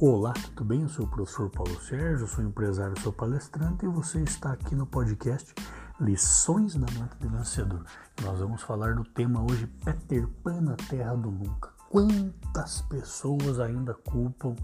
Olá, tudo bem? Eu sou o professor Paulo Sérgio, sou empresário, sou palestrante e você está aqui no podcast Lições da Mente do Vencedor. Nós vamos falar do tema hoje Peter Pan na Terra do Nunca. Quantas pessoas ainda culpam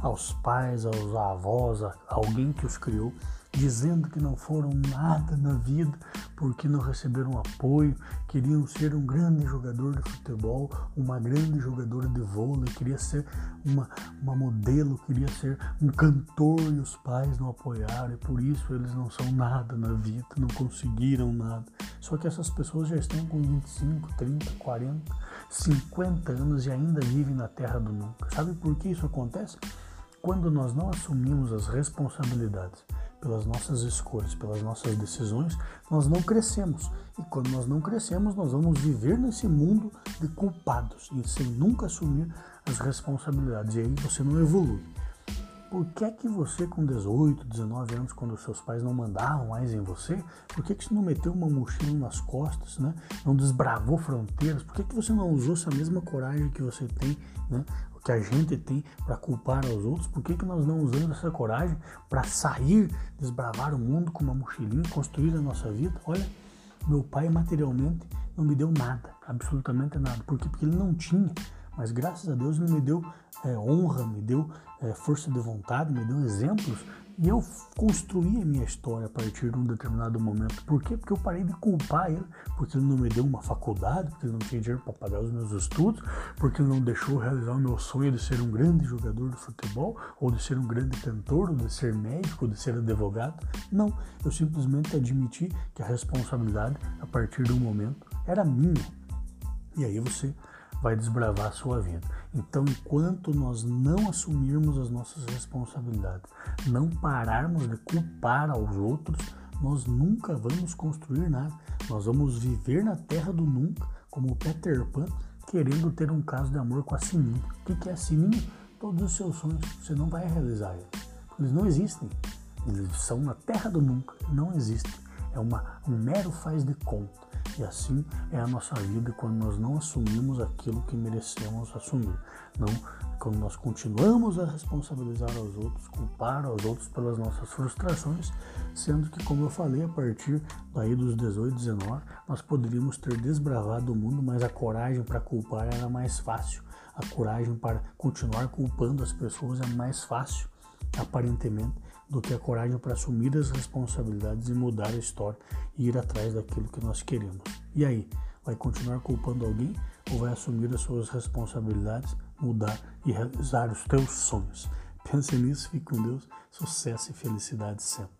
aos pais, aos avós, a alguém que os criou dizendo que não foram nada na vida porque não receberam apoio, queriam ser um grande jogador de futebol, uma grande jogadora de vôlei, queria ser uma, uma modelo, queria ser um cantor e os pais não apoiaram e por isso eles não são nada na vida, não conseguiram nada. Só que essas pessoas já estão com 25, 30, 40, 50 anos e ainda vivem na terra do nunca. Sabe por que isso acontece? Quando nós não assumimos as responsabilidades pelas nossas escolhas, pelas nossas decisões, nós não crescemos. E quando nós não crescemos, nós vamos viver nesse mundo de culpados e sem nunca assumir as responsabilidades. E aí você não evolui. Por que é que você com 18, 19 anos, quando seus pais não mandavam mais em você, por que, que você não meteu uma mochila nas costas, né? não desbravou fronteiras? Por que, que você não usou essa mesma coragem que você tem, né? que a gente tem para culpar aos outros? Por que, que nós não usamos essa coragem para sair, desbravar o mundo com uma mochilinha, construir a nossa vida? Olha, meu pai materialmente não me deu nada, absolutamente nada. Por quê? Porque ele não tinha mas graças a Deus ele me deu é, honra, me deu é, força de vontade, me deu exemplos e eu construí a minha história a partir de um determinado momento. Por quê? Porque eu parei de culpar ele, porque ele não me deu uma faculdade, porque ele não tinha dinheiro para pagar os meus estudos, porque ele não deixou realizar o meu sonho de ser um grande jogador de futebol, ou de ser um grande cantor, ou de ser médico, ou de ser advogado. Não, eu simplesmente admiti que a responsabilidade, a partir do momento, era minha. E aí você vai desbravar a sua vida. Então, enquanto nós não assumirmos as nossas responsabilidades, não pararmos de culpar aos outros, nós nunca vamos construir nada. Nós vamos viver na terra do nunca, como o Peter Pan, querendo ter um caso de amor com a Sininho. O que é a Sininho? Todos os seus sonhos, você não vai realizar eles. Eles não existem. Eles são na terra do nunca, não existem. É uma, um mero faz de conta. E assim é a nossa vida quando nós não assumimos aquilo que merecemos assumir. Não quando nós continuamos a responsabilizar aos outros, culpar aos outros pelas nossas frustrações, sendo que, como eu falei, a partir daí dos 18, 19, nós poderíamos ter desbravado o mundo, mas a coragem para culpar era mais fácil. A coragem para continuar culpando as pessoas é mais fácil, aparentemente, do que a coragem para assumir as responsabilidades e mudar a história e ir atrás daquilo que nós queremos. E aí, vai continuar culpando alguém ou vai assumir as suas responsabilidades, mudar e realizar os teus sonhos? Pense nisso, fique com Deus, sucesso e felicidade sempre.